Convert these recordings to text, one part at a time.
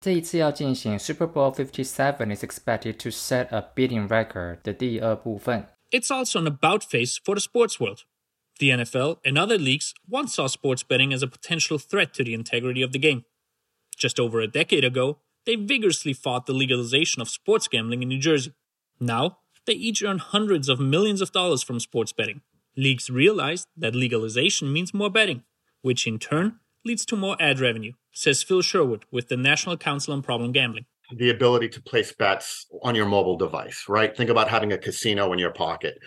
这一次要进行 Super Bowl Fifty Seven is expected to set a bidding record 的第二部分。It's also an about face for the sports world. The NFL and other leagues once saw sports betting as a potential threat to the integrity of the game. Just over a decade ago, they vigorously fought the legalization of sports gambling in New Jersey. Now, they each earn hundreds of millions of dollars from sports betting. Leagues realized that legalization means more betting, which in turn leads to more ad revenue, says Phil Sherwood with the National Council on Problem Gambling. The ability to place bets on your mobile device, right? Think about having a casino in your pocket.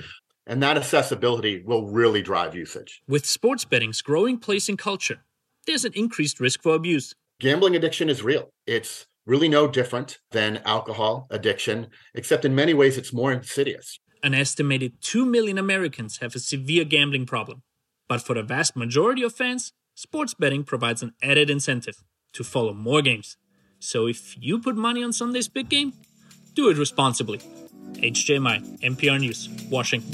And that accessibility will really drive usage. With sports betting's growing place in culture, there's an increased risk for abuse. Gambling addiction is real. It's really no different than alcohol addiction, except in many ways it's more insidious. An estimated 2 million Americans have a severe gambling problem. But for the vast majority of fans, sports betting provides an added incentive to follow more games. So if you put money on Sunday's big game, do it responsibly. HJMI, NPR News, Washington.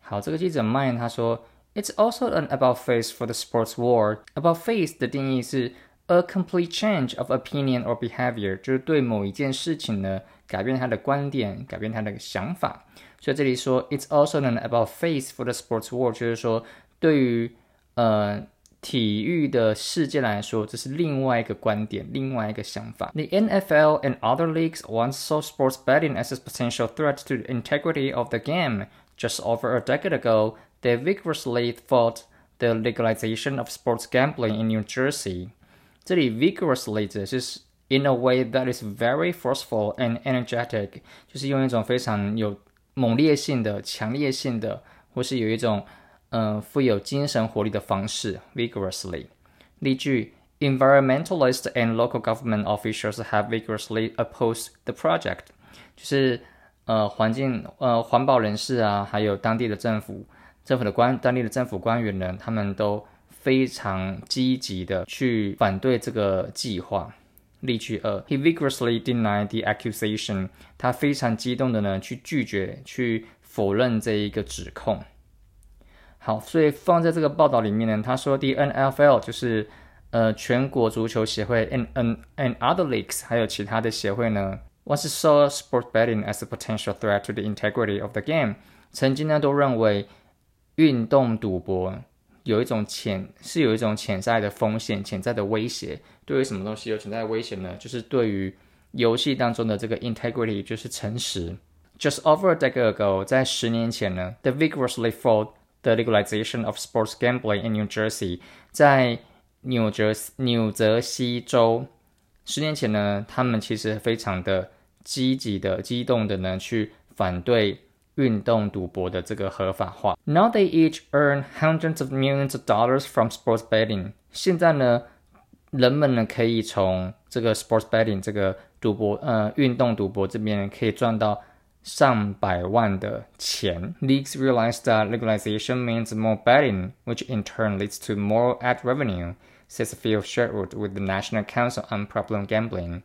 好，这个记者 Mine 他说，It's also an about face for the sports world. About face 的定义是 a complete change of opinion or behavior，就是对某一件事情呢改变他的观点，改变他的想法。所以这里说，It's also an about face for the sports world，就是说对于呃体育的世界来说，这是另外一个观点，另外一个想法。The NFL and other leagues once saw sports betting as a potential threat to the integrity of the game. Just over a decade ago, they vigorously fought the legalization of sports gambling in New Jersey. 这里 vigorously 指的是 in a way that is very forceful and energetic，就是用一种非常有猛烈性的、强烈性的，或是有一种呃富有精神活力的方式 vigorously。例句：Environmentalists and local government officials have vigorously opposed the project，就是呃环境呃环保人士啊，还有当地的政府政府的官当地的政府官员呢，他们都 非常积极的去反对这个计划。例句二，He vigorously denied the accusation。他非常激动的呢去拒绝、去否认这一个指控。好，所以放在这个报道里面呢，他说 The NFL 就是呃全国足球协会，and and and other leagues 还有其他的协会呢，once saw sport betting as a potential threat to the integrity of the game。曾经呢都认为运动赌博有一种潜是有一种潜在的风险、潜在的威胁。对于什么东西有潜在的威胁呢？就是对于游戏当中的这个 integrity，就是诚实。Just over a decade ago，在十年前呢，the vigorously fought the legalization of sports gambling in New Jersey。在纽泽纽泽西州，十年前呢，他们其实非常的积极的、激动的呢，去反对。运动赌博的这个合法化。Now they each earn hundreds of millions of dollars from sports betting。现在呢，人们呢可以从这个 sports betting 这个赌博呃运动赌博这边可以赚到上百万的钱。Leagues realize that legalization means more betting, which in turn leads to more ad revenue, says Phil Sherwood with the National Council on Problem Gambling。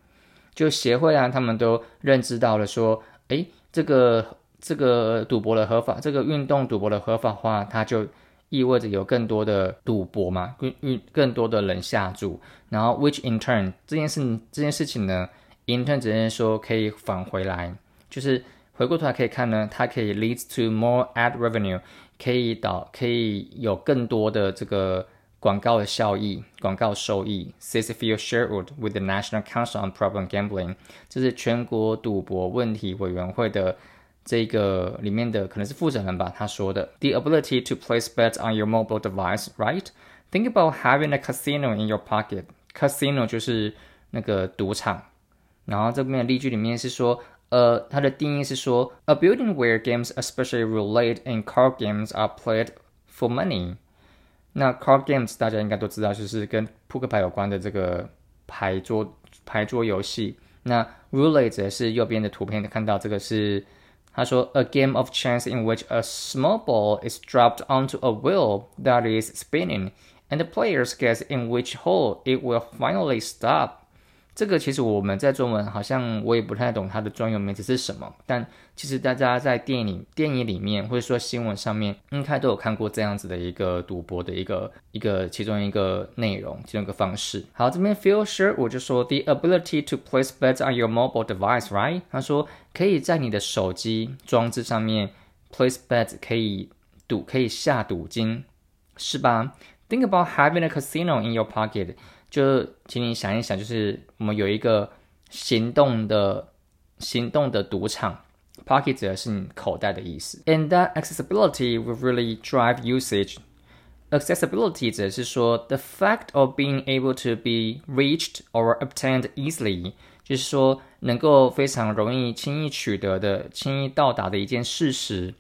就协会啊，他们都认知到了说，诶，这个 这个赌博的合法，这个运动赌博的合法化，它就意味着有更多的赌博嘛，更更更多的人下注，然后 which in turn 这件事这件事情呢，in turn 只是说可以返回来，就是回过头来可以看呢，它可以 leads to more ad revenue，可以导可以有更多的这个广告的效益，广告收益。Says Phil Sherwood with the National Council on Problem Gambling，这是全国赌博问题委员会的。这个里面的可能是负责人吧，他说的，the ability to place bets on your mobile device, right? Think about having a casino in your pocket. Casino 就是那个赌场。然后这边的例句里面是说，呃，它的定义是说，a building where games, especially roulette and card games, are played for money. 那 card games 大家应该都知道，就是跟扑克牌有关的这个牌桌牌桌游戏。那 roulette 也是右边的图片看到这个是。 他说，a game of chance in which a small ball is dropped onto a wheel that is spinning, and the players guess in which hole it will finally stop。这个其实我们在中文好像我也不太懂它的专有名词是什么，但其实大家在电影电影里面或者说新闻上面应该都有看过这样子的一个赌博的一个一个其中一个内容，其中一个方式。好，这边 feel sure 我就说 the ability to place bets on your mobile device，right？他说可以在你的手机装置上面 place bets，可以赌，可以下赌金，是吧？Think about having a casino in your pocket。就请你想一想，就是我们有一个行动的、行动的赌场，pocket 指的是你口袋的意思。And that accessibility will really drive usage. Accessibility 指的是说，the fact of being able to be reached or obtained easily，就是说能够非常容易、轻易取得的、轻易到达的一件事实。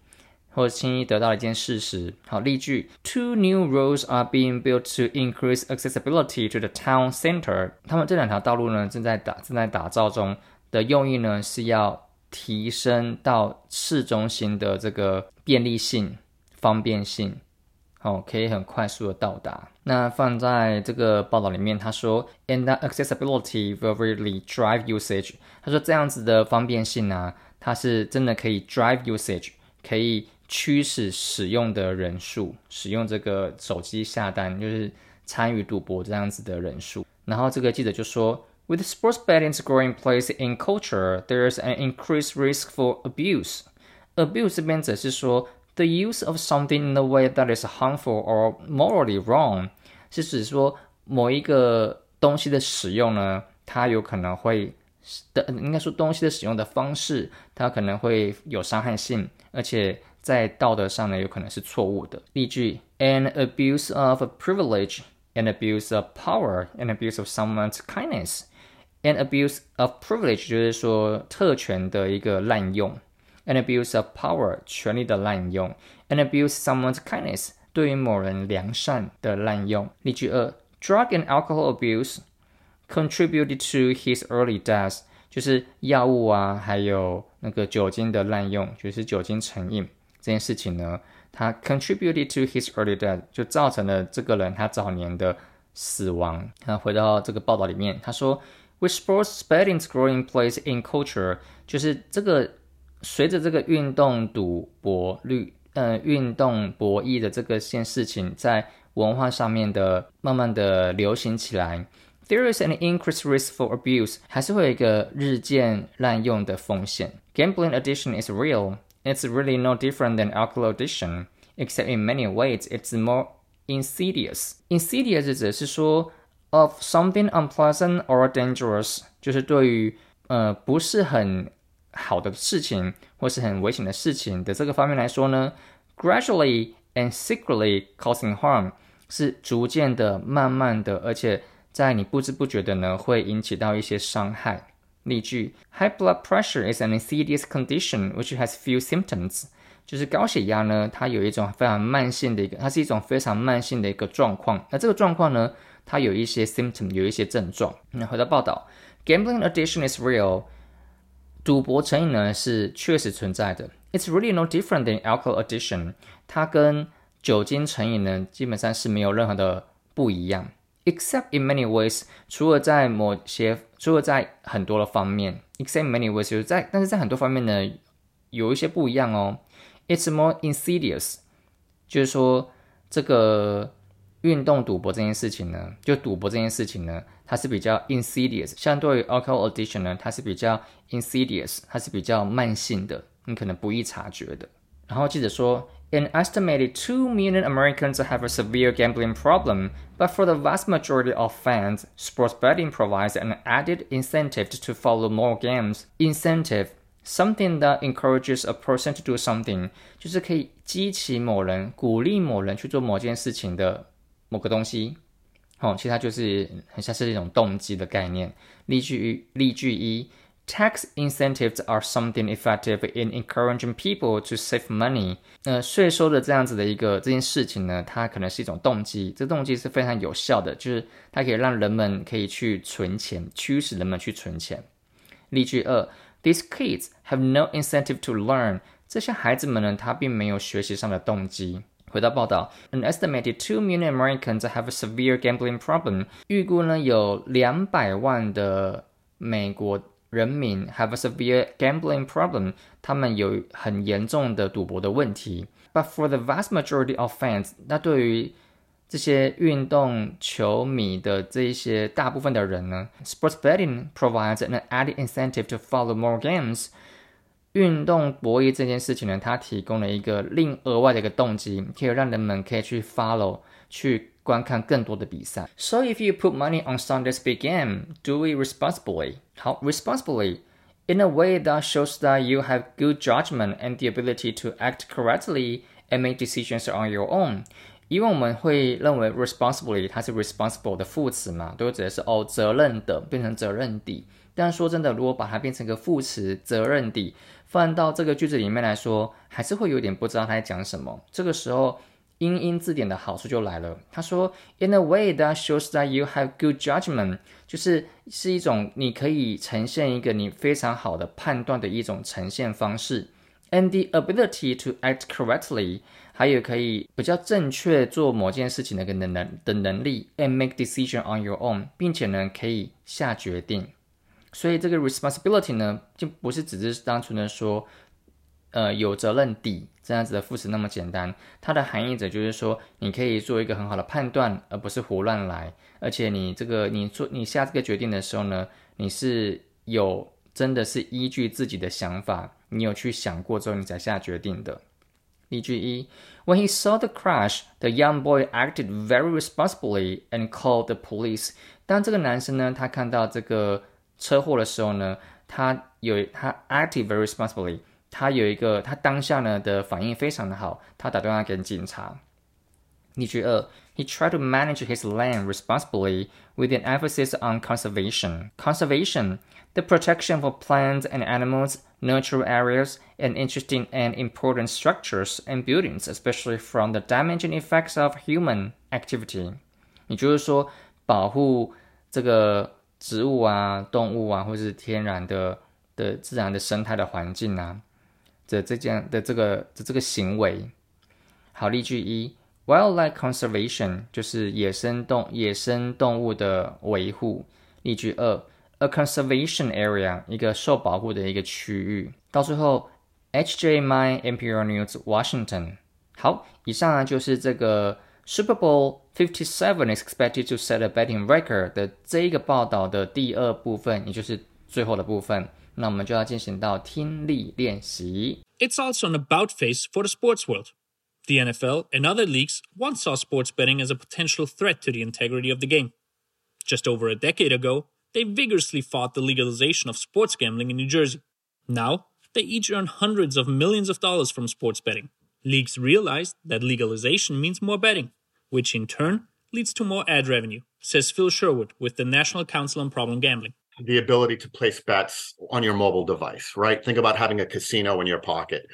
或者轻易得到一件事实。好，例句：Two new roads are being built to increase accessibility to the town center。他们这两条道路呢，正在打正在打造中的用意呢，是要提升到市中心的这个便利性、方便性。好，可以很快速的到达。那放在这个报道里面，他说，And that accessibility will really drive usage。他说这样子的方便性呢，它是真的可以 drive usage，可以。驱使使用的人数，使用这个手机下单，就是参与赌博这样子的人数。然后这个记者就说，With sports betting's growing place in culture, there is an increased risk for abuse. Abuse 这边则是说，the use of something in a way that is harmful or morally wrong，是指说某一个东西的使用呢，它有可能会的，应该说东西的使用的方式，它可能会有伤害性，而且。在道德上呢，有可能是错误的。例句：an abuse of privilege, an abuse of power, an abuse of someone's kindness. An abuse of privilege 就是说特权的一个滥用，an abuse of power 权力的滥用，an abuse someone's kindness 对于某人良善的滥用。例句二：drug and alcohol abuse contributed to his early death，就是药物啊，还有那个酒精的滥用，就是酒精成瘾。 这件事情呢，它 contributed to his early death，就造成了这个人他早年的死亡。那回到这个报道里面，他说，with sports betting's growing place in culture，就是这个随着这个运动赌博率，呃，运动博弈的这个件事情在文化上面的慢慢的流行起来，there is an increased risk for abuse，还是会有一个日渐滥用的风险。Gambling addiction is real。It's really no different than alcohol addiction, except in many ways it's more insidious. Insidious 指的是说 of something unpleasant or dangerous，就是对于呃不是很好的事情或是很危险的事情的这个方面来说呢，gradually and secretly causing harm 是逐渐的、慢慢的，而且在你不知不觉的呢，会引起到一些伤害。 例句：High blood pressure is an insidious condition which has few symptoms。就是高血压呢，它有一种非常慢性的一个，它是一种非常慢性的一个状况。那这个状况呢，它有一些 symptom，有一些症状。那回到报道，Gambling addiction is real。赌博成瘾呢是确实存在的。It's really no different than alcohol addiction。它跟酒精成瘾呢，基本上是没有任何的不一样。Except in many ways，除了在某些，除了在很多的方面，except in many ways 就是在，但是在很多方面呢，有一些不一样哦。It's more insidious，就是说这个运动赌博这件事情呢，就赌博这件事情呢，它是比较 insidious，相对于 alcohol addiction 呢，它是比较 insidious，它是比较慢性的，你可能不易察觉的。然后记者说。An estimated 2 million Americans have a severe gambling problem, but for the vast majority of fans, sports betting provides an added incentive to follow more games. Incentive, something that encourages a person to do something，就是可以激起某人、鼓励某人去做某件事情的某个东西。哦，其实它就是很像是一种动机的概念。例句例句一。 Tax incentives are something effective in encouraging people to save money。呃，税收的这样子的一个这件事情呢，它可能是一种动机，这动机是非常有效的，就是它可以让人们可以去存钱，驱使人们去存钱。例句二：These kids have no incentive to learn。这些孩子们呢，他并没有学习上的动机。回到报道，An estimated two million Americans have a severe gambling problem。预估呢有两百万的美国人民 have a severe gambling problem，他们有很严重的赌博的问题。But for the vast majority of fans，那对于这些运动球迷的这一些大部分的人呢，sports betting provides an added incentive to follow more games。运动博弈这件事情呢，它提供了一个另额外的一个动机，可以让人们可以去 follow 去 观看更多的比赛。So if you put money on Sunday's big game, do it responsibly. 好，responsibly in a way that shows that you have good judgment and the ability to act correctly and make decisions on your own. 因为我们会认为 responsibly 它是 responsible 的副词嘛，都指的是哦责任的变成责任的。但说真的，如果把它变成一个副词责任的。放到这个句子里面来说，还是会有点不知道他在讲什么。这个时候， 英英字典的好处就来了。他说，In a way that shows that you have good judgment，就是是一种你可以呈现一个你非常好的判断的一种呈现方式。And the ability to act correctly，还有可以比较正确做某件事情的能能的能力。And make decision on your own，并且呢可以下决定。所以这个 responsibility 呢，就不是只是单纯的说，呃，有责任的这样子的副词那么简单。它的含义者就是说，你可以做一个很好的判断，而不是胡乱来。而且你这个你做你下这个决定的时候呢，你是有真的是依据自己的想法，你有去想过之后你才下决定的。例句一：When he saw the crash, the young boy acted very responsibly and called the police。当这个男生呢，他看到这个。车祸的时候呢，他有他 acted very responsibly，他有一个他当下呢的反应非常的好，他打电话给警察。例句二，He tried to manage his land responsibly with an emphasis on conservation. Conservation, the protection for plants and animals, natural areas, and interesting and important structures and buildings, especially from the damaging effects of human activity. 也就是说，保护这个植物啊、动物啊，或者是天然的的自然的生态的环境啊，的这件的这个的这个行为。好，例句一：Wildlife conservation 就是野生动野生动物的维护。例句二：A conservation area 一个受保护的一个区域。到最后，H J My Imperial News Washington。好，以上呢就是这个。Super Bowl Fifty Seven is expected to set a betting record 的这一个报道的第二部分，也就是最后的部分，那我们就要进行到听力练习。It's also an about face for the sports world. The NFL and other leagues once saw sports betting as a potential threat to the integrity of the game. Just over a decade ago, they vigorously fought the legalization of sports gambling in New Jersey. Now, they each earn hundreds of millions of dollars from sports betting. Leagues realized that legalization means more betting, which in turn leads to more ad revenue, says Phil Sherwood with the National Council on Problem Gambling. The ability to place bets on your mobile device, right? Think about having a casino in your pocket.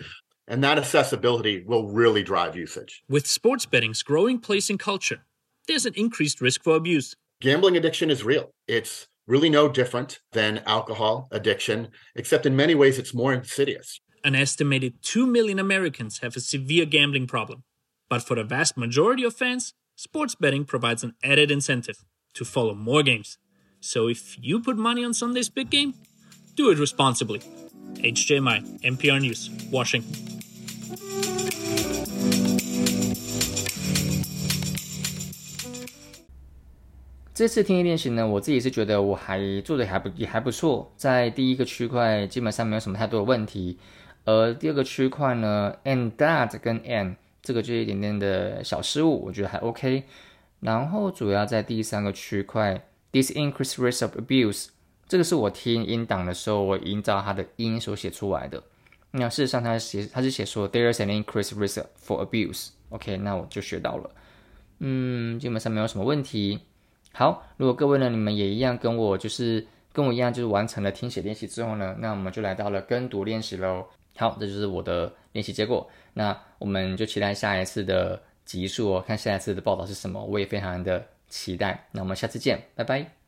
And that accessibility will really drive usage. With sports betting's growing place in culture, there's an increased risk for abuse. Gambling addiction is real. It's really no different than alcohol addiction, except in many ways it's more insidious. An estimated 2 million Americans have a severe gambling problem. But for the vast majority of fans, sports betting provides an added incentive to follow more games. So if you put money on Sunday's big game, do it responsibly. HJMI, NPR News, Washington. 这次听力练习呢，我自己是觉得我还做的还不也还不错，在第一个区块基本上没有什么太多的问题。而第二个区块呢，and that 跟 and 这个就一点点的小失误，我觉得还 OK。然后主要在第三个区块，this increased risk of abuse，这个是我听音档的时候，我营造它的音所写出来的。那事实上，它写它是写说 there is an increased risk for abuse。OK，那我就学到了。嗯，基本上没有什么问题。好，如果各位呢，你们也一样跟我就是跟我一样，就是完成了听写练习之后呢，那我们就来到了跟读练习喽。好，这就是我的练习结果。那我们就期待下一次的集数哦，看下一次的报道是什么。我也非常的期待。那我们下次见，拜拜。